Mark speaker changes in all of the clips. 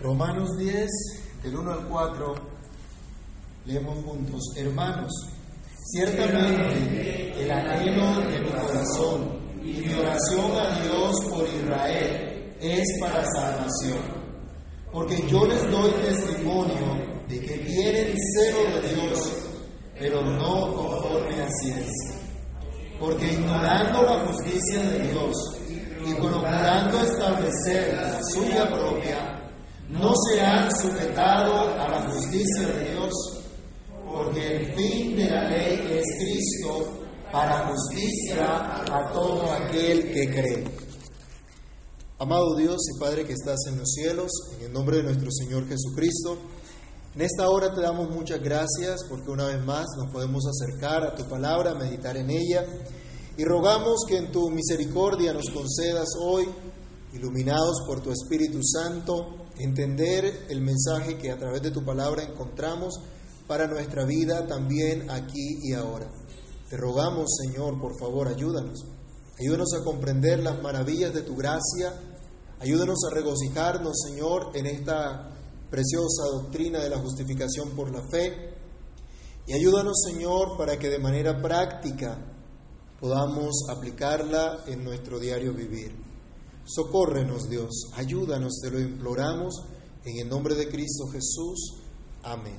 Speaker 1: Romanos 10, del 1 al 4, leemos juntos. Hermanos, ciertamente el anhelo de mi corazón y mi oración a Dios por Israel es para salvación. Porque yo les doy testimonio de que tienen celo de Dios, pero no conforme a ciencia. Porque ignorando la justicia de Dios y procurando establecer la suya propia, no se han sujetado a la justicia de Dios, porque el fin de la ley es Cristo para justicia a todo aquel que cree. Amado Dios y Padre que estás en los cielos, en el nombre de nuestro Señor Jesucristo, en esta hora te damos muchas gracias porque una vez más nos podemos acercar a tu palabra, meditar en ella y rogamos que en tu misericordia nos concedas hoy, iluminados por tu Espíritu Santo, entender el mensaje que a través de tu palabra encontramos para nuestra vida también aquí y ahora. Te rogamos, Señor, por favor, ayúdanos. Ayúdanos a comprender las maravillas de tu gracia. Ayúdanos a regocijarnos, Señor, en esta preciosa doctrina de la justificación por la fe. Y ayúdanos, Señor, para que de manera práctica podamos aplicarla en nuestro diario vivir. Socórrenos, Dios, ayúdanos, te lo imploramos, en el nombre de Cristo Jesús. Amén.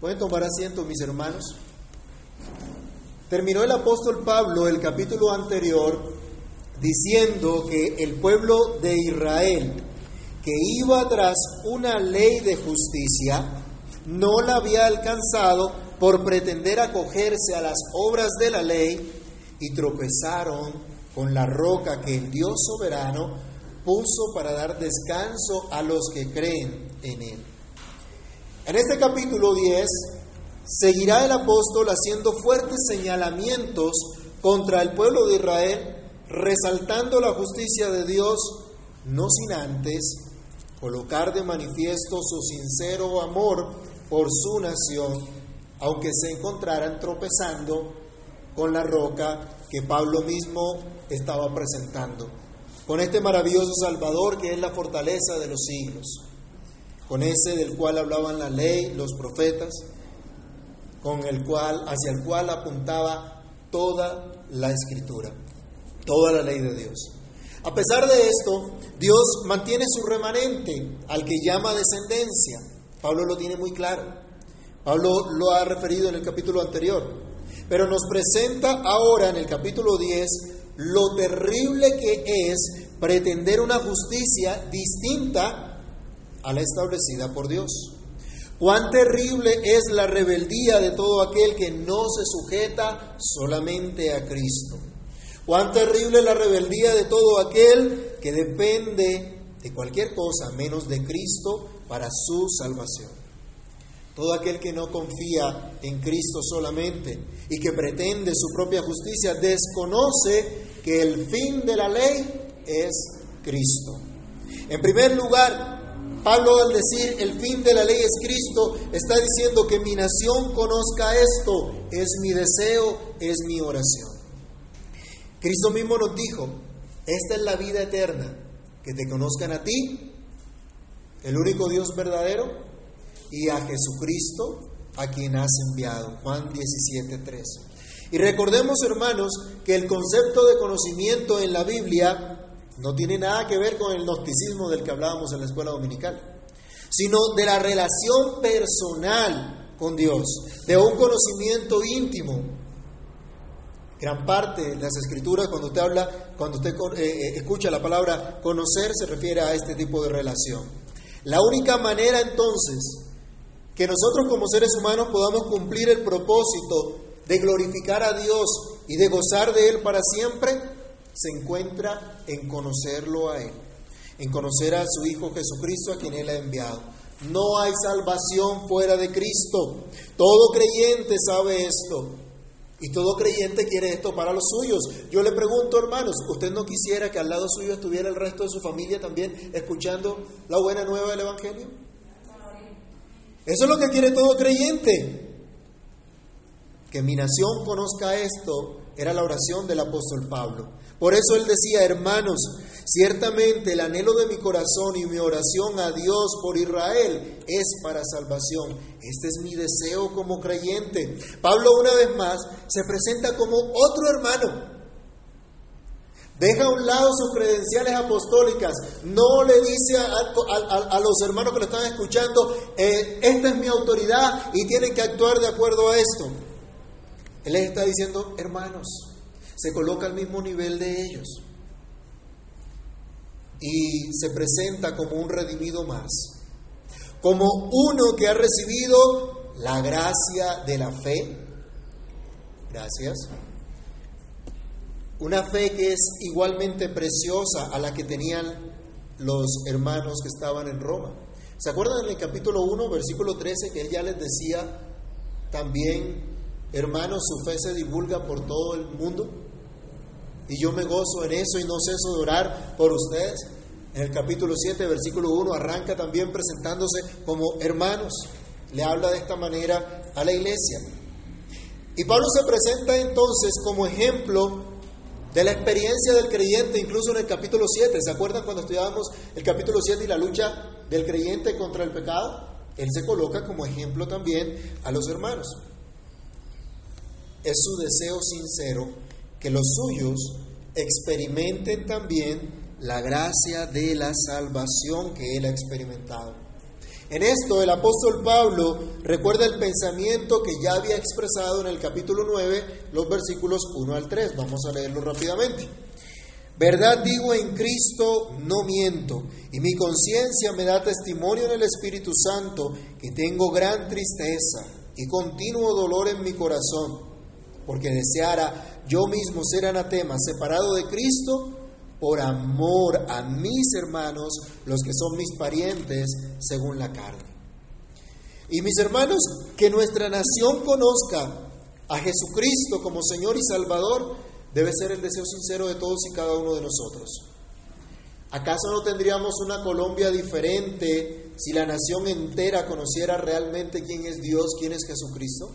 Speaker 1: ¿Pueden tomar asiento, mis hermanos? Terminó el apóstol Pablo el capítulo anterior diciendo que el pueblo de Israel, que iba tras una ley de justicia, no la había alcanzado por pretender acogerse a las obras de la ley y tropezaron con la roca que el Dios soberano puso para dar descanso a los que creen en Él. En este capítulo 10 seguirá el apóstol haciendo fuertes señalamientos contra el pueblo de Israel, resaltando la justicia de Dios, no sin antes colocar de manifiesto su sincero amor por su nación, aunque se encontraran tropezando con la roca que Pablo mismo estaba presentando, con este maravilloso Salvador que es la fortaleza de los siglos, con ese del cual hablaban la ley, los profetas, con el cual, hacia el cual apuntaba toda la escritura, toda la ley de Dios. A pesar de esto, Dios mantiene su remanente al que llama descendencia. Pablo lo tiene muy claro. Pablo lo ha referido en el capítulo anterior. Pero nos presenta ahora en el capítulo 10 lo terrible que es pretender una justicia distinta a la establecida por Dios. Cuán terrible es la rebeldía de todo aquel que no se sujeta solamente a Cristo. Cuán terrible la rebeldía de todo aquel que depende de cualquier cosa menos de Cristo para su salvación. Todo aquel que no confía en Cristo solamente y que pretende su propia justicia desconoce que el fin de la ley es Cristo. En primer lugar, Pablo al decir el fin de la ley es Cristo, está diciendo que mi nación conozca esto, es mi deseo, es mi oración. Cristo mismo nos dijo, esta es la vida eterna, que te conozcan a ti, el único Dios verdadero, y a Jesucristo a quien has enviado. Juan 17:3. Y recordemos, hermanos, que el concepto de conocimiento en la Biblia no tiene nada que ver con el gnosticismo del que hablábamos en la escuela dominical, sino de la relación personal con Dios, de un conocimiento íntimo. Gran parte de las escrituras, cuando usted habla, cuando usted eh, eh, escucha la palabra conocer, se refiere a este tipo de relación. La única manera entonces que nosotros como seres humanos podamos cumplir el propósito de glorificar a Dios y de gozar de Él para siempre, se encuentra en conocerlo a Él, en conocer a su Hijo Jesucristo a quien Él ha enviado. No hay salvación fuera de Cristo. Todo creyente sabe esto. Y todo creyente quiere esto para los suyos. Yo le pregunto, hermanos, ¿usted no quisiera que al lado suyo estuviera el resto de su familia también escuchando la buena nueva del Evangelio? Eso es lo que quiere todo creyente. Que mi nación conozca esto era la oración del apóstol Pablo. Por eso él decía, hermanos, ciertamente el anhelo de mi corazón y mi oración a Dios por Israel es para salvación. Este es mi deseo como creyente. Pablo una vez más se presenta como otro hermano. Deja a un lado sus credenciales apostólicas. No le dice a, los hermanos que lo están escuchando, eh, esta es mi autoridad y tienen que actuar de acuerdo a esto. Él les está diciendo, hermanos, se coloca al mismo nivel de ellos. Y se presenta como un redimido más. Como uno que ha recibido la gracia de la fe. Gracias una fe que es igualmente preciosa a la que tenían los hermanos que estaban en Roma. ¿Se acuerdan en el capítulo 1, versículo 13, que él ya les decía también, hermanos, su fe se divulga por todo el mundo? Y yo me gozo en eso y no ceso de orar por ustedes. En el capítulo 7, versículo 1, arranca también presentándose como hermanos. Le habla de esta manera a la iglesia. Y Pablo se presenta entonces como ejemplo de la experiencia del creyente, incluso en el capítulo 7. ¿Se acuerdan cuando estudiábamos el capítulo 7 y la lucha del creyente contra el pecado? Él se coloca como ejemplo también a los hermanos. Es su deseo sincero que los suyos experimenten también la gracia de la salvación que él ha experimentado. En esto el apóstol Pablo recuerda el pensamiento que ya había expresado en el capítulo 9, los versículos 1 al 3. Vamos a leerlo rápidamente. Verdad digo en Cristo, no miento, y mi conciencia me da testimonio en el Espíritu Santo que tengo gran tristeza y continuo dolor en mi corazón, porque deseara yo mismo ser anatema, separado de Cristo por amor a mis hermanos, los que son mis parientes según la carne. Y mis hermanos, que nuestra nación conozca a Jesucristo como Señor y Salvador debe ser el deseo sincero de todos y cada uno de nosotros. ¿Acaso no tendríamos una Colombia diferente si la nación entera conociera realmente quién es Dios, quién es Jesucristo?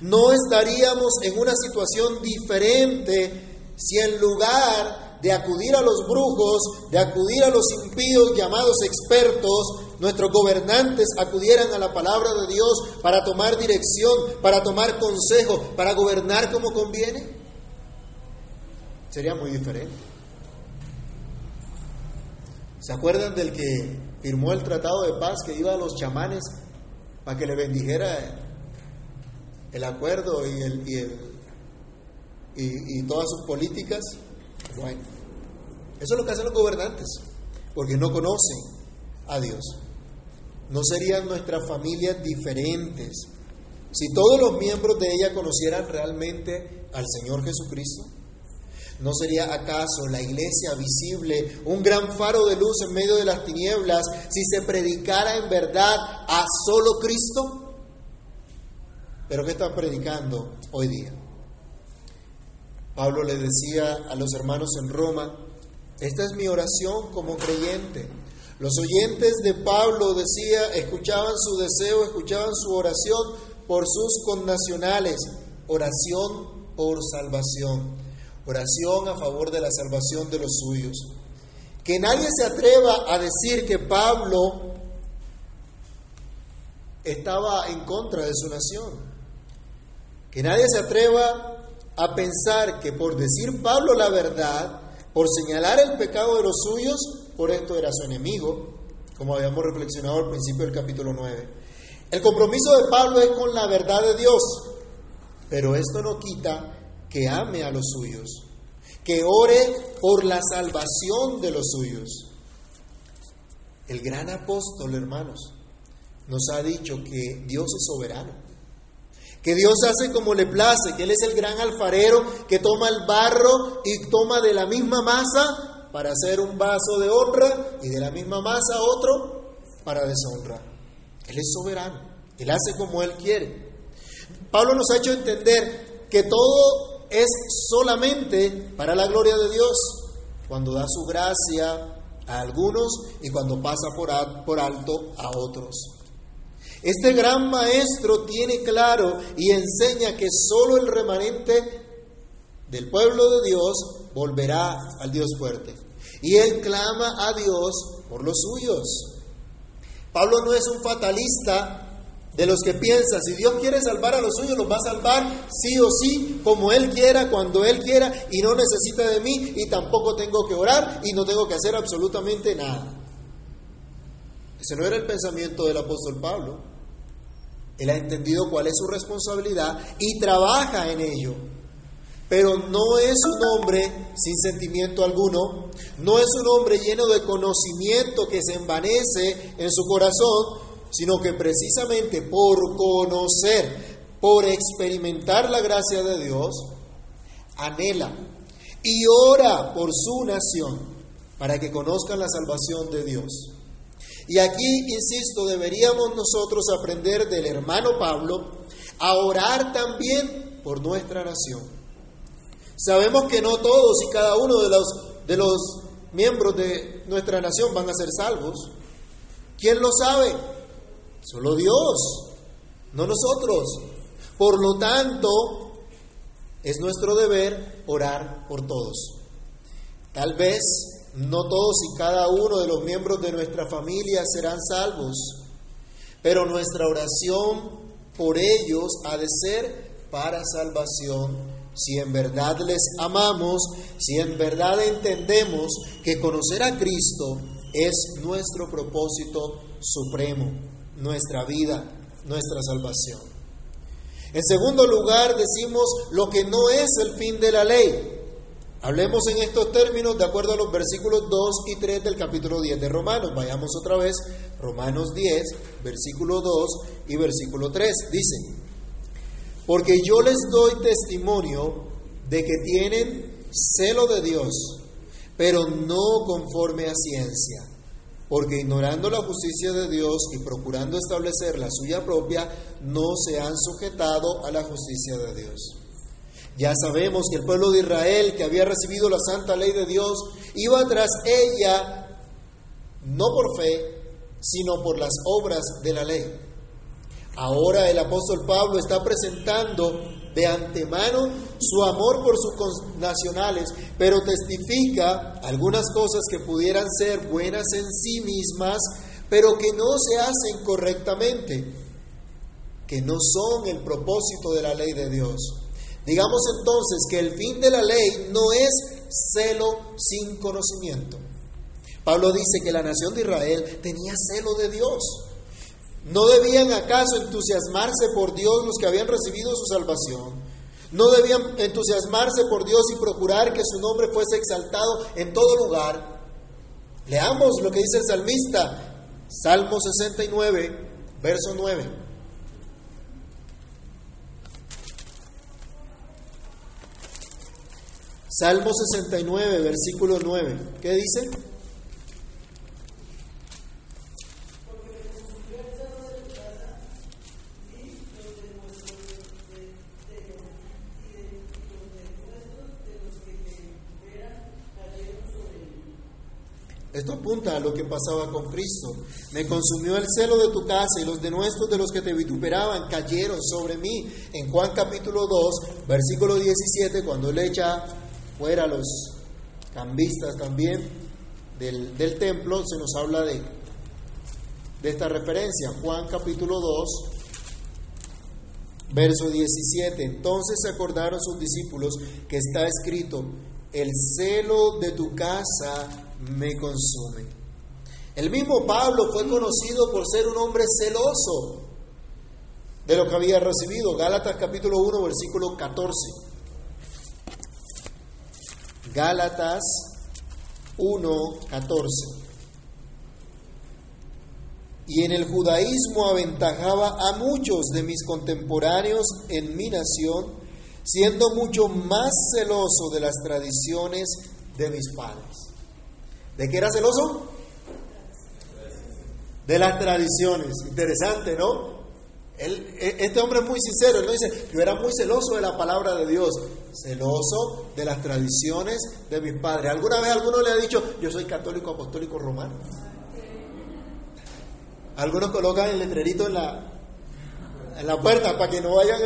Speaker 1: ¿No estaríamos en una situación diferente si en lugar de acudir a los brujos, de acudir a los impíos llamados expertos, nuestros gobernantes acudieran a la palabra de Dios para tomar dirección, para tomar consejo, para gobernar como conviene? Sería muy diferente. ¿Se acuerdan del que firmó el tratado de paz que iba a los chamanes para que le bendijera el acuerdo y, el, y, y todas sus políticas? Bueno, eso es lo que hacen los gobernantes, porque no conocen a Dios. ¿No serían nuestras familias diferentes si todos los miembros de ella conocieran realmente al Señor Jesucristo? ¿No sería acaso la iglesia visible un gran faro de luz en medio de las tinieblas si se predicara en verdad a solo Cristo? Pero ¿qué están predicando hoy día? Pablo le decía a los hermanos en Roma, esta es mi oración como creyente. Los oyentes de Pablo decía, escuchaban su deseo, escuchaban su oración por sus connacionales, oración por salvación, oración a favor de la salvación de los suyos. Que nadie se atreva a decir que Pablo estaba en contra de su nación. Que nadie se atreva a pensar que por decir Pablo la verdad, por señalar el pecado de los suyos, por esto era su enemigo, como habíamos reflexionado al principio del capítulo 9. El compromiso de Pablo es con la verdad de Dios, pero esto no quita que ame a los suyos, que ore por la salvación de los suyos. El gran apóstol, hermanos, nos ha dicho que Dios es soberano que Dios hace como le place, que Él es el gran alfarero que toma el barro y toma de la misma masa para hacer un vaso de honra y de la misma masa otro para deshonra. Él es soberano, Él hace como Él quiere. Pablo nos ha hecho entender que todo es solamente para la gloria de Dios, cuando da su gracia a algunos y cuando pasa por, por alto a otros. Este gran maestro tiene claro y enseña que solo el remanente del pueblo de Dios volverá al Dios fuerte. Y él clama a Dios por los suyos. Pablo no es un fatalista de los que piensa, si Dios quiere salvar a los suyos, los va a salvar sí o sí, como Él quiera, cuando Él quiera, y no necesita de mí, y tampoco tengo que orar, y no tengo que hacer absolutamente nada. Ese no era el pensamiento del apóstol Pablo. Él ha entendido cuál es su responsabilidad y trabaja en ello. Pero no es un hombre sin sentimiento alguno, no es un hombre lleno de conocimiento que se envanece en su corazón, sino que precisamente por conocer, por experimentar la gracia de Dios, anhela y ora por su nación para que conozcan la salvación de Dios. Y aquí, insisto, deberíamos nosotros aprender del hermano Pablo a orar también por nuestra nación. Sabemos que no todos y cada uno de los, de los miembros de nuestra nación van a ser salvos. ¿Quién lo sabe? Solo Dios, no nosotros. Por lo tanto, es nuestro deber orar por todos. Tal vez no todos y cada uno de los miembros de nuestra familia serán salvos, pero nuestra oración por ellos ha de ser para salvación. Si en verdad les amamos, si en verdad entendemos que conocer a Cristo es nuestro propósito supremo nuestra vida, nuestra salvación. En segundo lugar, decimos lo que no es el fin de la ley. Hablemos en estos términos de acuerdo a los versículos 2 y 3 del capítulo 10 de Romanos. Vayamos otra vez, Romanos 10, versículo 2 y versículo 3. Dice, porque yo les doy testimonio de que tienen celo de Dios, pero no conforme a ciencia porque ignorando la justicia de Dios y procurando establecer la suya propia, no se han sujetado a la justicia de Dios. Ya sabemos que el pueblo de Israel, que había recibido la santa ley de Dios, iba tras ella no por fe, sino por las obras de la ley. Ahora el apóstol Pablo está presentando de antemano su amor por sus nacionales, pero testifica algunas cosas que pudieran ser buenas en sí mismas, pero que no se hacen correctamente, que no son el propósito de la ley de Dios. Digamos entonces que el fin de la ley no es celo sin conocimiento. Pablo dice que la nación de Israel tenía celo de Dios. ¿No debían acaso entusiasmarse por Dios los que habían recibido su salvación? ¿No debían entusiasmarse por Dios y procurar que su nombre fuese exaltado en todo lugar? Leamos lo que dice el salmista, Salmo 69, verso 9. Salmo 69, versículo 9. ¿Qué dice? Esto apunta a lo que pasaba con Cristo. Me consumió el celo de tu casa y los denuestos de los que te vituperaban cayeron sobre mí. En Juan capítulo 2, versículo 17, cuando le echa fuera los cambistas también del, del templo, se nos habla de, de esta referencia. Juan capítulo 2, verso 17. Entonces se acordaron sus discípulos que está escrito, el celo de tu casa me consume. El mismo Pablo fue conocido por ser un hombre celoso de lo que había recibido. Gálatas capítulo 1, versículo 14. Gálatas 1, 14. Y en el judaísmo aventajaba a muchos de mis contemporáneos en mi nación, siendo mucho más celoso de las tradiciones de mis padres. ¿De qué era celoso? De las tradiciones. Interesante, ¿no? E, este hombre es muy sincero, él no dice, yo era muy celoso de la palabra de Dios, celoso de las tradiciones de mis padres. ¿Alguna vez alguno le ha dicho, yo soy católico apostólico romano? Algunos colocan el letrerito en la, en la puerta para que no vayan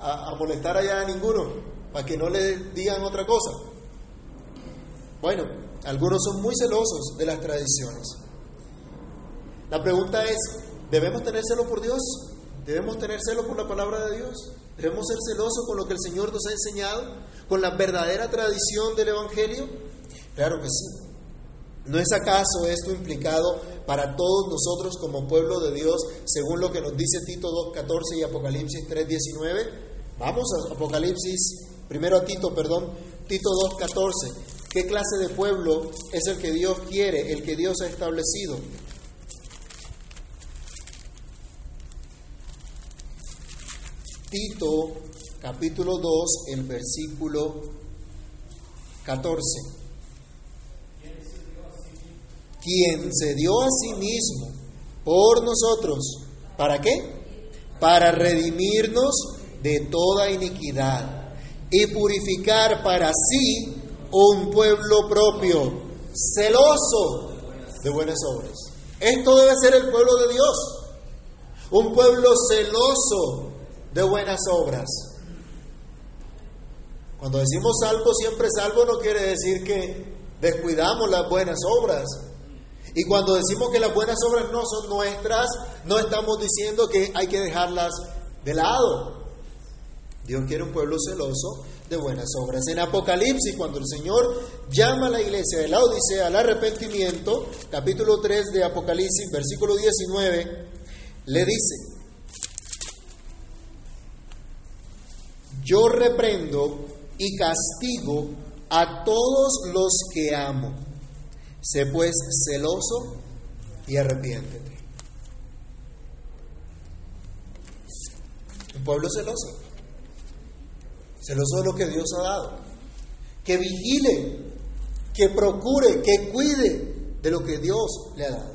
Speaker 1: a, a molestar allá a ninguno. para que no le digan otra cosa. Bueno, algunos son muy celosos de las tradiciones. La pregunta es, ¿debemos tener celo por Dios? ¿Debemos tener celo por la palabra de Dios? ¿Debemos ser celosos con lo que el Señor nos ha enseñado? ¿Con la verdadera tradición del Evangelio? Claro que sí. ¿No es acaso esto implicado para todos nosotros como pueblo de Dios, según lo que nos dice Tito 2.14 y Apocalipsis 3.19? Vamos a Apocalipsis, primero a Tito, perdón, Tito 2.14. ¿Qué clase de pueblo es el que Dios quiere, el que Dios ha establecido? Tito capítulo 2, el versículo 14. Quien se dio a sí mismo por nosotros, ¿para qué? Para redimirnos de toda iniquidad y purificar para sí un pueblo propio, celoso de buenas obras. Esto debe ser el pueblo de Dios, un pueblo celoso de buenas obras. Cuando decimos salvo, siempre salvo no quiere decir que descuidamos las buenas obras. Y cuando decimos que las buenas obras no son nuestras, no estamos diciendo que hay que dejarlas de lado. Dios quiere un pueblo celoso de buenas obras. En Apocalipsis, cuando el Señor llama a la iglesia de la Odisea al arrepentimiento, capítulo 3 de Apocalipsis, versículo 19, le dice, yo reprendo y castigo a todos los que amo. Sé pues celoso y arrepiéntete. Un pueblo celoso, celoso de lo que Dios ha dado, que vigile, que procure, que cuide de lo que Dios le ha dado.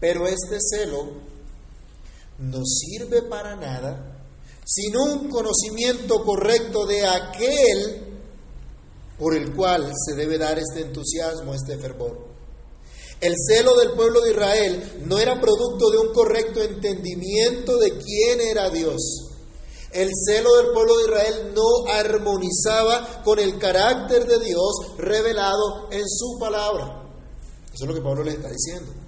Speaker 1: Pero este celo no sirve para nada sin un conocimiento correcto de aquel por el cual se debe dar este entusiasmo, este fervor. El celo del pueblo de Israel no era producto de un correcto entendimiento de quién era Dios. El celo del pueblo de Israel no armonizaba con el carácter de Dios revelado en su palabra. Eso es lo que Pablo le está diciendo.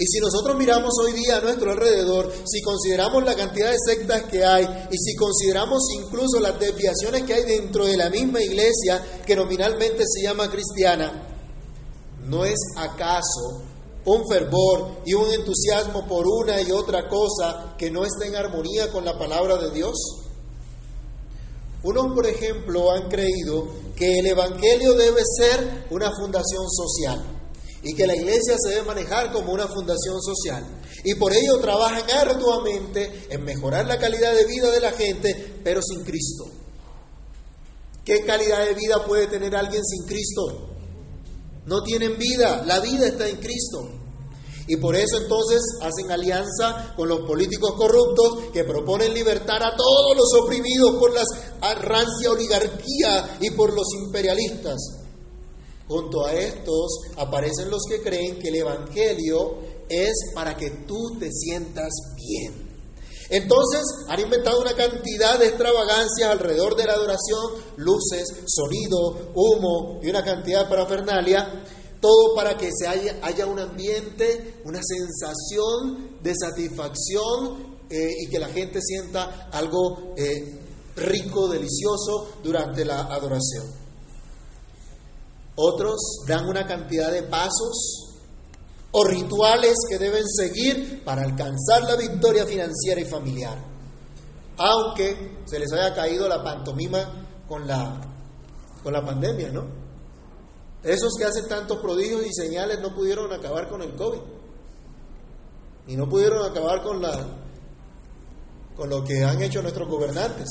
Speaker 1: Y si nosotros miramos hoy día a nuestro alrededor, si consideramos la cantidad de sectas que hay y si consideramos incluso las desviaciones que hay dentro de la misma iglesia que nominalmente se llama cristiana, ¿no es acaso un fervor y un entusiasmo por una y otra cosa que no está en armonía con la palabra de Dios? Unos, por ejemplo, han creído que el Evangelio debe ser una fundación social y que la iglesia se debe manejar como una fundación social. Y por ello trabajan arduamente en mejorar la calidad de vida de la gente, pero sin Cristo. ¿Qué calidad de vida puede tener alguien sin Cristo? No tienen vida, la vida está en Cristo. Y por eso entonces hacen alianza con los políticos corruptos que proponen libertar a todos los oprimidos por la rancia oligarquía y por los imperialistas. Junto a estos aparecen los que creen que el Evangelio es para que tú te sientas bien. Entonces han inventado una cantidad de extravagancias alrededor de la adoración, luces, sonido, humo y una cantidad de parafernalia, todo para que se haya, un ambiente, una sensación de satisfacción eh, y que la gente sienta algo eh, rico, delicioso durante la adoración. Otros dan una cantidad de pasos o rituales que deben seguir para alcanzar la victoria financiera y familiar. Aunque se les haya caído la pantomima con la, con la pandemia, ¿no? Esos que hacen tantos prodigios y señales no pudieron acabar con el COVID. Y no pudieron acabar con, la, con lo que han hecho nuestros gobernantes.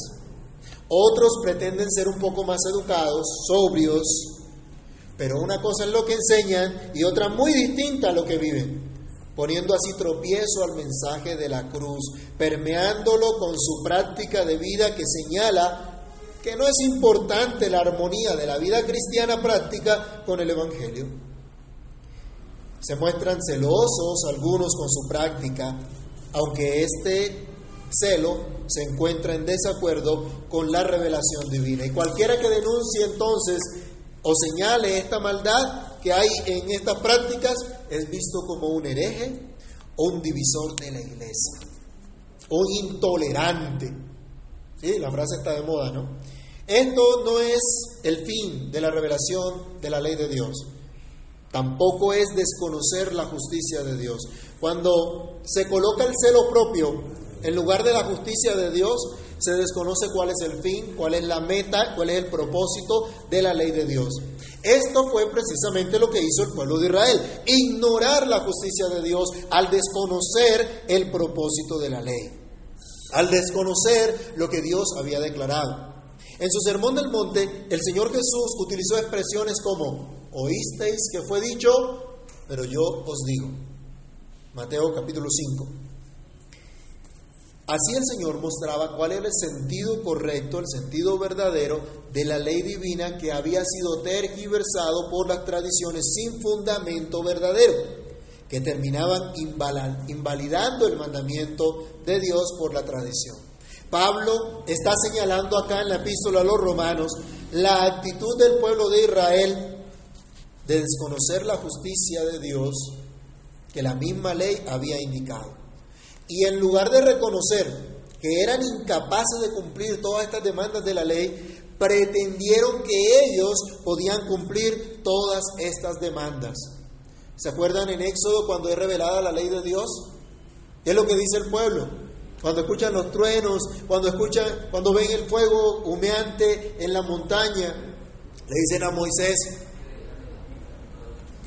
Speaker 1: Otros pretenden ser un poco más educados, sobrios, pero una cosa es lo que enseñan y otra muy distinta a lo que viven, poniendo así tropiezo al mensaje de la cruz, permeándolo con su práctica de vida que señala que no es importante la armonía de la vida cristiana práctica con el Evangelio. Se muestran celosos algunos con su práctica, aunque éste celo se encuentra en desacuerdo con la revelación divina. Y cualquiera que denuncie entonces o señale esta maldad que hay en estas prácticas es visto como un hereje o un divisor de la iglesia, o intolerante. ¿Sí? La frase está de moda, ¿no? Esto no es el fin de la revelación de la ley de Dios. Tampoco es desconocer la justicia de Dios. Cuando se coloca el celo propio en lugar de la justicia de Dios, se desconoce cuál es el fin, cuál es la meta, cuál es el propósito de la ley de Dios. Esto fue precisamente lo que hizo el pueblo de Israel, ignorar la justicia de Dios al desconocer el propósito de la ley, al desconocer lo que Dios había declarado. En su sermón del monte, el Señor Jesús utilizó expresiones como, oísteis que fue dicho, pero yo os digo. Mateo capítulo 5. Así el Señor mostraba cuál era el sentido correcto, el sentido verdadero de la ley divina que había sido tergiversado por las tradiciones sin fundamento verdadero, que terminaban invalidando el mandamiento de Dios por la tradición. Pablo está señalando acá en la epístola a los romanos la actitud del pueblo de Israel de desconocer la justicia de Dios que la misma ley había indicado. Y en lugar de reconocer que eran incapaces de cumplir todas estas demandas de la ley, pretendieron que ellos podían cumplir todas estas demandas. ¿Se acuerdan en Éxodo cuando es revelada la ley de Dios? Es lo que dice el pueblo. Cuando escuchan los truenos, cuando escuchan, cuando ven el fuego humeante en la montaña, le dicen a Moisés,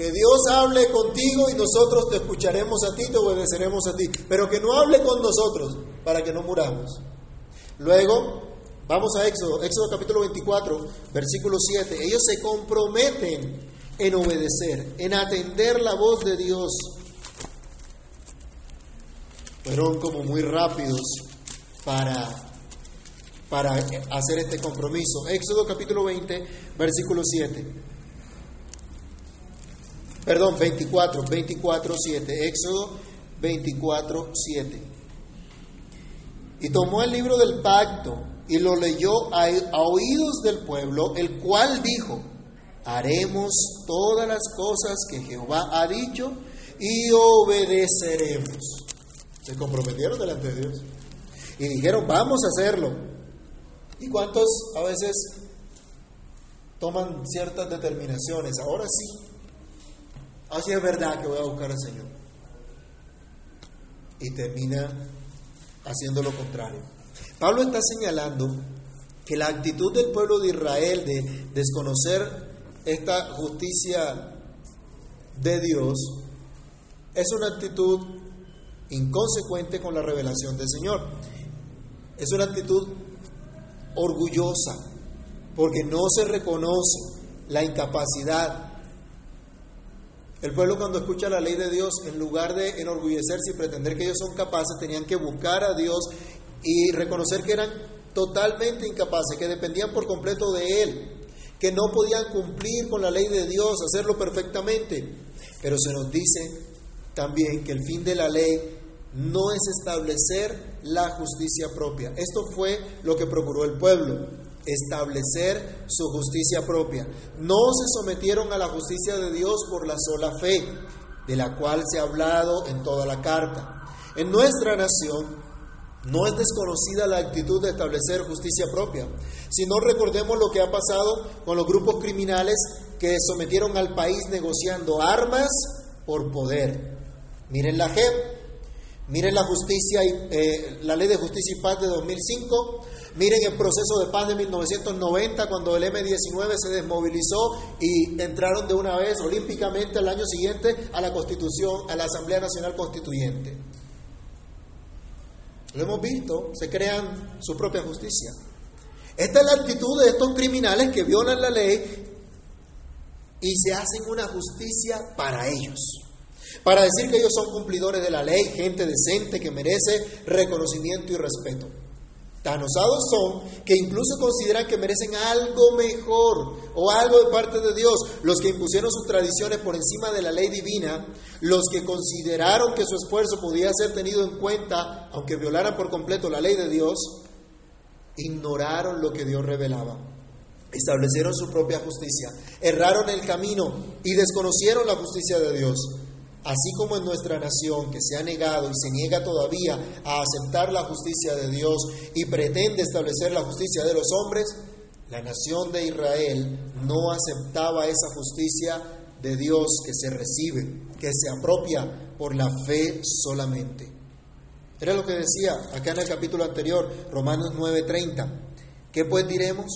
Speaker 1: que Dios hable contigo y nosotros te escucharemos a ti, te obedeceremos a ti, pero que no hable con nosotros para que no muramos. Luego, vamos a Éxodo, Éxodo capítulo 24, versículo 7. Ellos se comprometen en obedecer, en atender la voz de Dios. Fueron como muy rápidos para, para hacer este compromiso. Éxodo capítulo 20, versículo 7. Perdón, 24, 24, 7. Éxodo 24, 7. Y tomó el libro del pacto y lo leyó a, a oídos del pueblo, el cual dijo, haremos todas las cosas que Jehová ha dicho y obedeceremos. Se comprometieron delante de Dios y dijeron, vamos a hacerlo. ¿Y cuántos a veces toman ciertas determinaciones? Ahora sí, así es verdad que voy a buscar al Señor. Y termina haciendo lo contrario. Pablo está señalando que la actitud del pueblo de Israel de desconocer esta justicia de Dios es una actitud inconsecuente con la revelación del Señor. Es una actitud orgullosa, porque no se reconoce la incapacidad el pueblo cuando escucha la ley de Dios, en lugar de enorgullecerse y pretender que ellos son capaces, tenían que buscar a Dios y reconocer que eran totalmente incapaces, que dependían por completo de Él, que no podían cumplir con la ley de Dios, hacerlo perfectamente. Pero se nos dice también que el fin de la ley no es establecer la justicia propia. Esto fue lo que procuró el pueblo establecer su justicia propia. No se sometieron a la justicia de Dios por la sola fe, de la cual se ha hablado en toda la carta. En nuestra nación no es desconocida la actitud de establecer justicia propia. Si no recordemos lo que ha pasado con los grupos criminales que sometieron al país negociando armas por poder. Miren la JEP, miren la justicia y eh, la ley de justicia y paz de 2005, Miren el proceso de paz de 1990 cuando el M-19 se desmovilizó y entraron de una vez olímpicamente al año siguiente a la Constitución, a la Asamblea Nacional Constituyente. Lo hemos visto, se crean su propia justicia. Esta es la actitud de estos criminales que violan la ley y se hacen una justicia para ellos. Para decir que ellos son cumplidores de la ley, gente decente que merece reconocimiento y respeto. Tan osados son que incluso consideran que merecen algo mejor o algo de parte de Dios. Los que impusieron sus tradiciones por encima de la ley divina, los que consideraron que su esfuerzo podía ser tenido en cuenta, aunque violaran por completo la ley de Dios, ignoraron lo que Dios revelaba. Establecieron su propia justicia, erraron el camino y desconocieron la justicia de Dios. Así como en nuestra nación, que se ha negado y se niega todavía a aceptar la justicia de Dios y pretende establecer la justicia de los hombres, la nación de Israel no aceptaba esa justicia de Dios que se recibe, que se apropia por la fe solamente. Era lo que decía acá en el capítulo anterior, Romanos 9:30. ¿Qué pues diremos?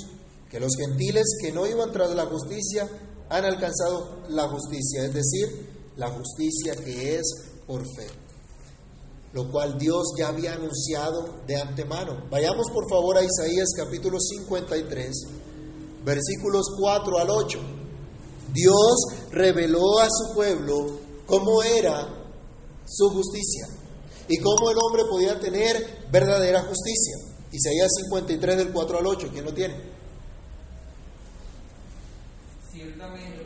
Speaker 1: Que los gentiles que no iban tras la justicia han alcanzado la justicia, es decir, la justicia que es por fe, lo cual Dios ya había anunciado de antemano. Vayamos por favor a Isaías capítulo 53, versículos 4 al 8. Dios reveló a su pueblo cómo era su justicia y cómo el hombre podía tener verdadera justicia. Isaías 53 del 4 al 8, ¿quién lo tiene?
Speaker 2: Ciertamente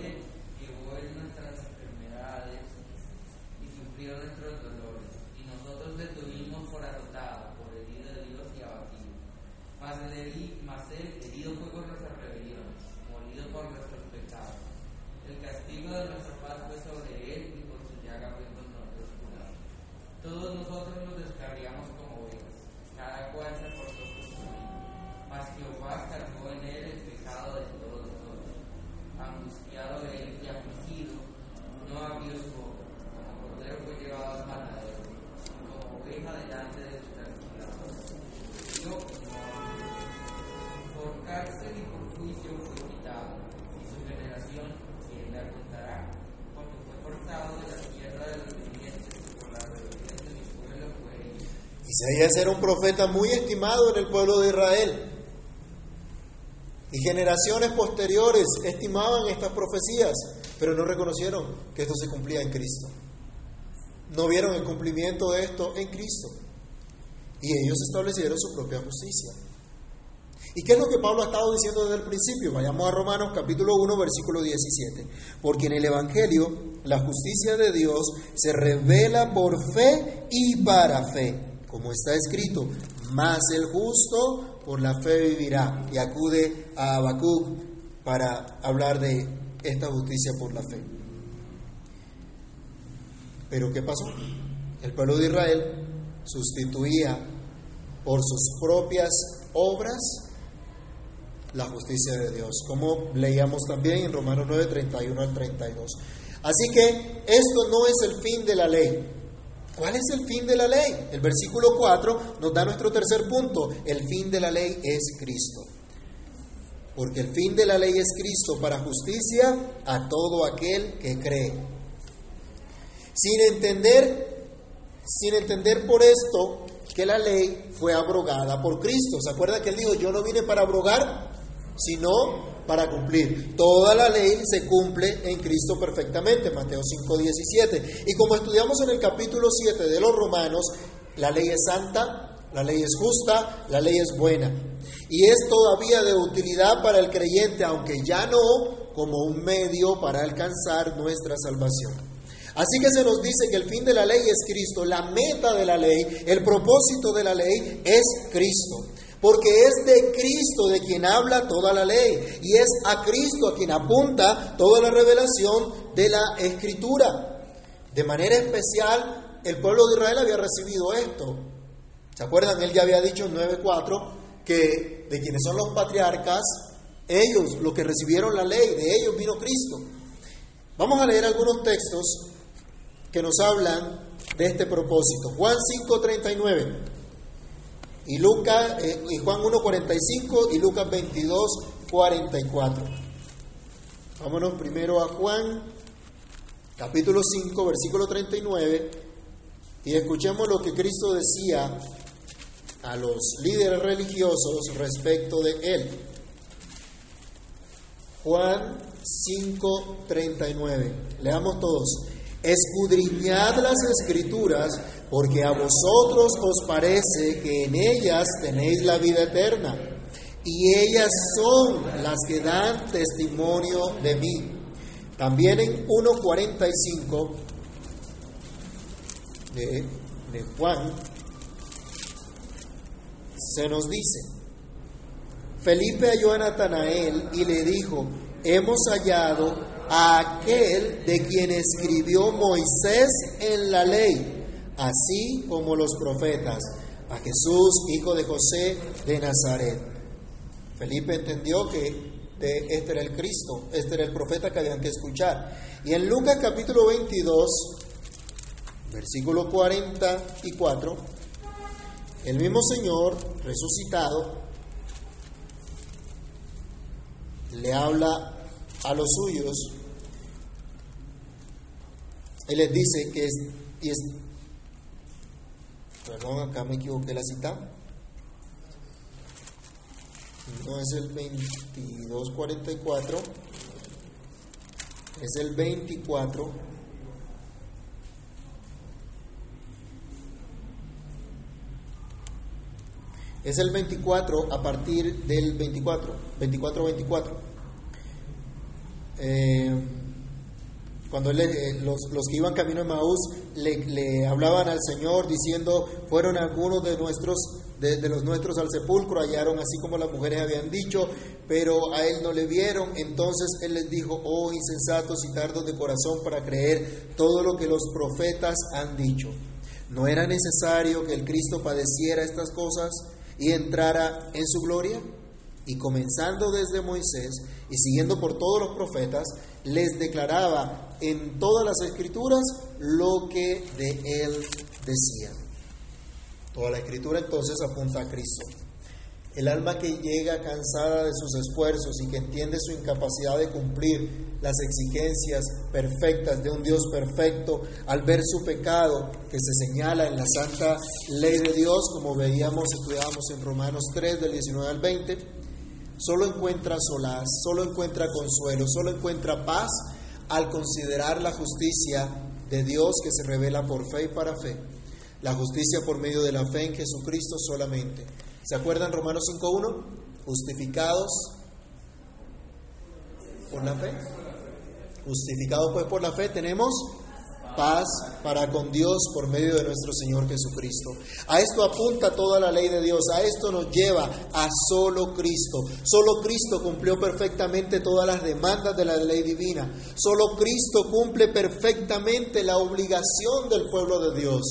Speaker 1: Isaías era un profeta muy estimado en el pueblo de Israel. Y generaciones posteriores estimaban estas profecías, pero no reconocieron que esto se cumplía en Cristo. No vieron el cumplimiento de esto en Cristo. Y ellos establecieron su propia justicia. ¿Y qué es lo que Pablo ha estado diciendo desde el principio? Vayamos a Romanos capítulo 1, versículo 17. Porque en el Evangelio la justicia de Dios se revela por fe y para fe como está escrito, más el justo por la fe vivirá. Y acude a Habacuc para hablar de esta justicia por la fe. Pero ¿qué pasó? El pueblo de Israel sustituía por sus propias obras la justicia de Dios, como leíamos también en Romanos 9, 31 al 32. Así que esto no es el fin de la ley, ¿Cuál es el fin de la ley? El versículo 4 nos da nuestro tercer punto. El fin de la ley es Cristo. Porque el fin de la ley es Cristo para justicia a todo aquel que cree. Sin entender, sin entender por esto que la ley fue abrogada por Cristo. ¿Se acuerda que él dijo, yo no vine para abrogar, sino para cumplir. Toda la ley se cumple en Cristo perfectamente, Mateo 5:17. Y como estudiamos en el capítulo 7 de los Romanos, la ley es santa, la ley es justa, la ley es buena. Y es todavía de utilidad para el creyente, aunque ya no como un medio para alcanzar nuestra salvación. Así que se nos dice que el fin de la ley es Cristo, la meta de la ley, el propósito de la ley es Cristo porque es de Cristo de quien habla toda la ley y es a Cristo a quien apunta toda la revelación de la escritura. De manera especial, el pueblo de Israel había recibido esto. ¿Se acuerdan? Él ya había dicho en 9.4 que de quienes son los patriarcas, ellos, los que recibieron la ley, de ellos vino Cristo. Vamos a leer algunos textos que nos hablan de este propósito. Juan 5.39 y, Lucas, eh, y Juan 1.45 y Lucas 22.44. Vámonos primero a Juan, capítulo 5, versículo 39, y escuchemos lo que Cristo decía a los líderes religiosos respecto de él. Juan 5:39. Leamos todos. Escudriñad las escrituras, porque a vosotros os parece que en ellas tenéis la vida eterna, y ellas son las que dan testimonio de mí. También en 1.45 de, de Juan se nos dice, Felipe halló a Natanael y le dijo, hemos hallado a aquel de quien escribió Moisés en la ley, así como los profetas, a Jesús, hijo de José de Nazaret. Felipe entendió que este era el Cristo, este era el profeta que habían que escuchar. Y en Lucas capítulo 22, versículo 44, el mismo Señor resucitado le habla a los suyos y les dice que es, y es perdón, acá me equivoqué la cita, no es el 2244, es el 24. Es el 24 a partir del 24, 24-24. Eh, cuando eh, los, que iban camino a Maús le, hablaban al Señor diciendo, fueron algunos de nuestros de, los nuestros al sepulcro, hallaron así como las mujeres habían dicho, pero a él no le vieron. Entonces él les dijo, oh insensatos y tardos de corazón para creer todo lo que los profetas han dicho. ¿No era necesario que el Cristo padeciera estas cosas y entrara en su gloria? Y comenzando desde Moisés y siguiendo por todos los profetas, les declaraba en todas las escrituras lo que de él decía. Toda la escritura entonces apunta a Cristo. El alma que llega cansada de sus esfuerzos y que entiende su incapacidad de cumplir las exigencias perfectas de un Dios perfecto, al ver su pecado que se señala en la santa ley de Dios, como veíamos, estudiábamos en Romanos 3 del 19 al 20, solo encuentra solaz, solo encuentra consuelo, solo encuentra paz al considerar la justicia de Dios que se revela por fe y para fe la justicia por medio de la fe en Jesucristo solamente. ¿Se acuerdan Romanos 5.1? Justificados por la fe. Justificados pues por la fe tenemos paz para con Dios por medio de nuestro Señor Jesucristo. A esto apunta toda la ley de Dios, a esto nos lleva a solo Cristo. Solo Cristo cumplió perfectamente todas las demandas de la ley divina. Solo Cristo cumple perfectamente la obligación del pueblo de Dios.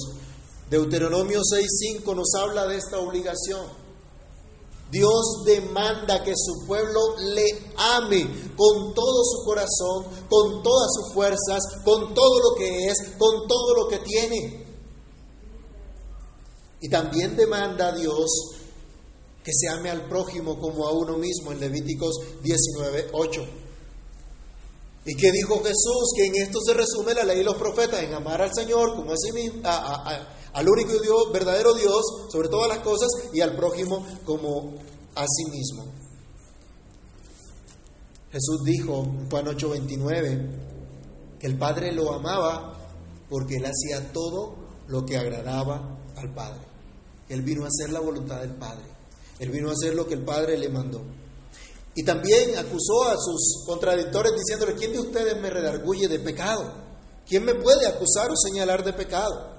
Speaker 1: Deuteronomio 6.5 nos habla de esta obligación. Dios demanda que su pueblo le ame con todo su corazón, con todas sus fuerzas, con todo lo que es, con todo lo que tiene. Y también demanda a Dios que se ame al prójimo como a uno mismo en Levíticos 19.8. ¿Y qué dijo Jesús? Que en esto se resume la ley y los profetas, en amar al Señor como a sí mismo, a, al único Dios, verdadero Dios sobre todas las cosas y al prójimo como a sí mismo. Jesús dijo en Juan 8:29 que el Padre lo amaba porque él hacía todo lo que agradaba al Padre. Él vino a hacer la voluntad del Padre. Él vino a hacer lo que el Padre le mandó. Y también acusó a sus contradictores diciéndole, ¿quién de ustedes me redarguye de pecado? ¿Quién me puede acusar o señalar de pecado?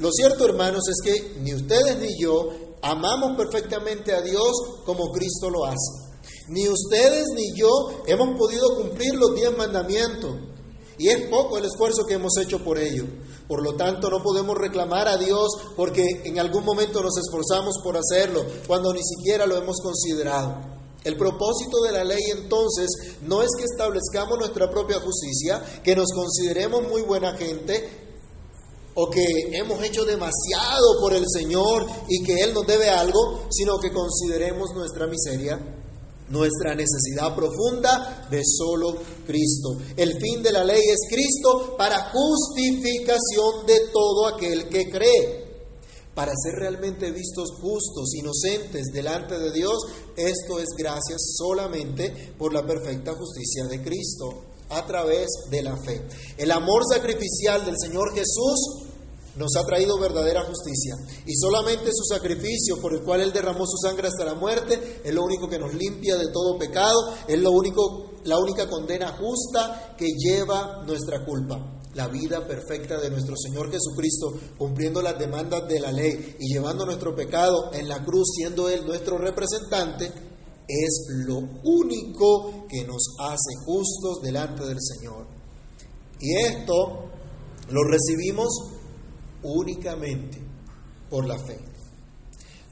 Speaker 1: Lo cierto, hermanos, es que ni ustedes ni yo amamos perfectamente a Dios como Cristo lo hace. Ni ustedes ni yo hemos podido cumplir los diez mandamientos. Y es poco el esfuerzo que hemos hecho por ello. Por lo tanto, no podemos reclamar a Dios porque en algún momento nos esforzamos por hacerlo, cuando ni siquiera lo hemos considerado. El propósito de la ley entonces no es que establezcamos nuestra propia justicia, que nos consideremos muy buena gente, o que hemos hecho demasiado por el Señor y que Él nos debe algo, sino que consideremos nuestra miseria, nuestra necesidad profunda de solo Cristo. El fin de la ley es Cristo para justificación de todo aquel que cree. Para ser realmente vistos justos, inocentes delante de Dios, esto es gracias solamente por la perfecta justicia de Cristo. a través de la fe. El amor sacrificial del Señor Jesús nos ha traído verdadera justicia. Y solamente su sacrificio por el cual Él derramó su sangre hasta la muerte es lo único que nos limpia de todo pecado, es lo único, la única condena justa que lleva nuestra culpa. La vida perfecta de nuestro Señor Jesucristo, cumpliendo las demandas de la ley y llevando nuestro pecado en la cruz, siendo Él nuestro representante, es lo único que nos hace justos delante del Señor. Y esto lo recibimos únicamente por la fe.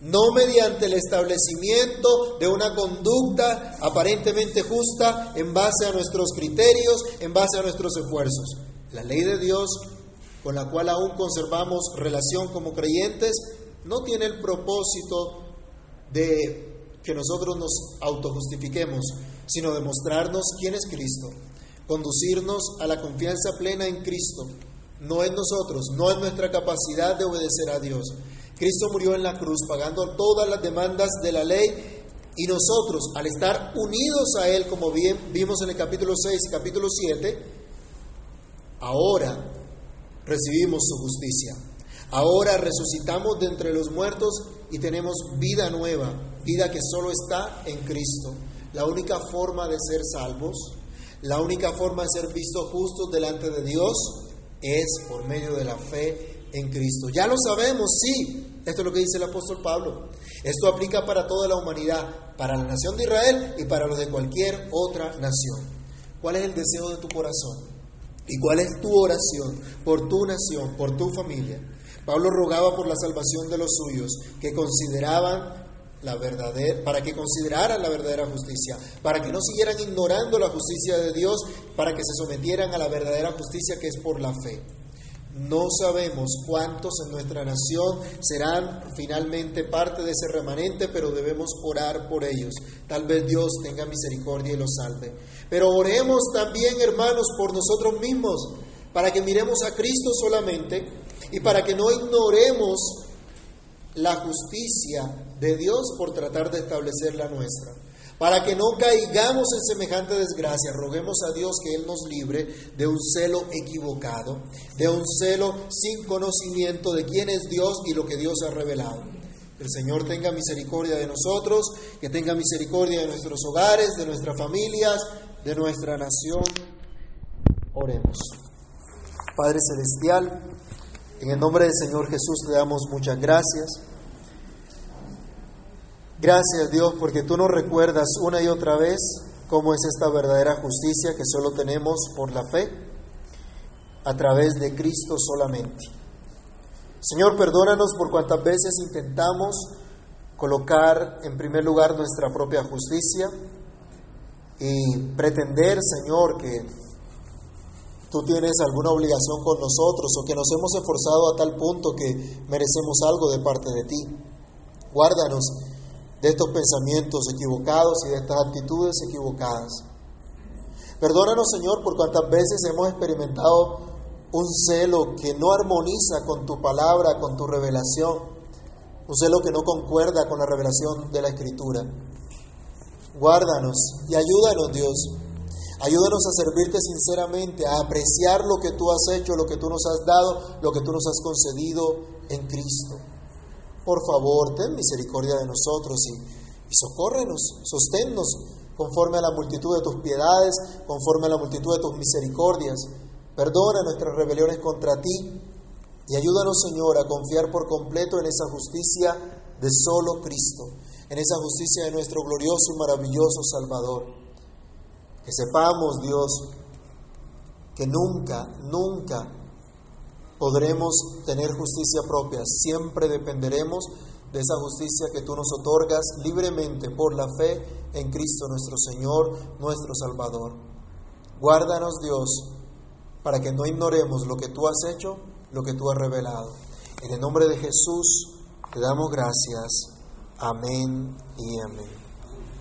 Speaker 1: No mediante el establecimiento de una conducta aparentemente justa en base a nuestros criterios, en base a nuestros esfuerzos. La ley de Dios, con la cual aún conservamos relación como creyentes, no tiene el propósito de que nosotros nos autojustifiquemos, sino de mostrarnos quién es Cristo, conducirnos a la confianza plena en Cristo, no en nosotros, no en nuestra capacidad de obedecer a Dios. Cristo murió en la cruz pagando todas las demandas de la ley y nosotros, al estar unidos a Él, como bien vimos en el capítulo 6 y capítulo 7, ahora recibimos su justicia. Ahora resucitamos de entre los muertos y tenemos vida nueva, vida que solo está en Cristo. La única forma de ser salvos, la única forma de ser vistos justos delante de Dios es por medio de la fe en Cristo. Ya lo sabemos, sí. Esto es lo que dice el apóstol Pablo. Esto aplica para toda la humanidad, para la nación de Israel y para los de cualquier otra nación. ¿Cuál es el deseo de tu corazón? ¿Y cuál es tu oración por tu nación, por tu familia? Pablo rogaba por la salvación de los suyos, que consideraban la verdadera, para que consideraran la verdadera justicia, para que no siguieran ignorando la justicia de Dios, para que se sometieran a la verdadera justicia que es por la fe. No sabemos cuántos en nuestra nación serán finalmente parte de ese remanente, pero debemos orar por ellos. Tal vez Dios tenga misericordia y los salve. Pero oremos también, hermanos, por nosotros mismos, para que miremos a Cristo solamente y para que no ignoremos la justicia de Dios por tratar de establecer la nuestra. Para que no caigamos en semejante desgracia, roguemos a Dios que Él nos libre de un celo equivocado, de un celo sin conocimiento de quién es Dios y lo que Dios ha revelado. El Señor tenga misericordia de nosotros, que tenga misericordia de nuestros hogares, de nuestras familias, de nuestra nación. Oremos. Padre Celestial, en el nombre del Señor Jesús te damos muchas gracias. Gracias Dios porque tú nos recuerdas una y otra vez cómo es esta verdadera justicia que solo tenemos por la fe a través de Cristo solamente. Señor, perdónanos por cuantas veces intentamos colocar en primer lugar nuestra propia justicia y pretender, Señor, que tú tienes alguna obligación con nosotros o que nos hemos esforzado a tal punto que merecemos algo de parte de ti. Guárdanos de estos pensamientos equivocados y de estas actitudes equivocadas. Perdónanos, Señor, por cuantas veces hemos experimentado un celo que no armoniza con tu palabra, con tu revelación, un celo que no concuerda con la revelación de la Escritura. Guárdanos y ayúdanos, Dios. Ayúdanos a servirte sinceramente, a apreciar lo que tú has hecho, lo que tú nos has dado, lo que tú nos has concedido en Cristo por favor, ten misericordia de nosotros y, socórrenos, sosténnos conforme a la multitud de tus piedades, conforme a la multitud de tus misericordias. Perdona nuestras rebeliones contra ti y ayúdanos, Señor, a confiar por completo en esa justicia de solo Cristo, en esa justicia de nuestro glorioso y maravilloso Salvador. Que sepamos, Dios, que nunca, nunca podremos tener justicia propia, siempre dependeremos de esa justicia que tú nos otorgas libremente por la fe en Cristo nuestro Señor, nuestro Salvador. Guárdanos Dios para que no ignoremos lo que tú has hecho, lo que tú has revelado. En el nombre de Jesús te damos gracias. Amén y amén.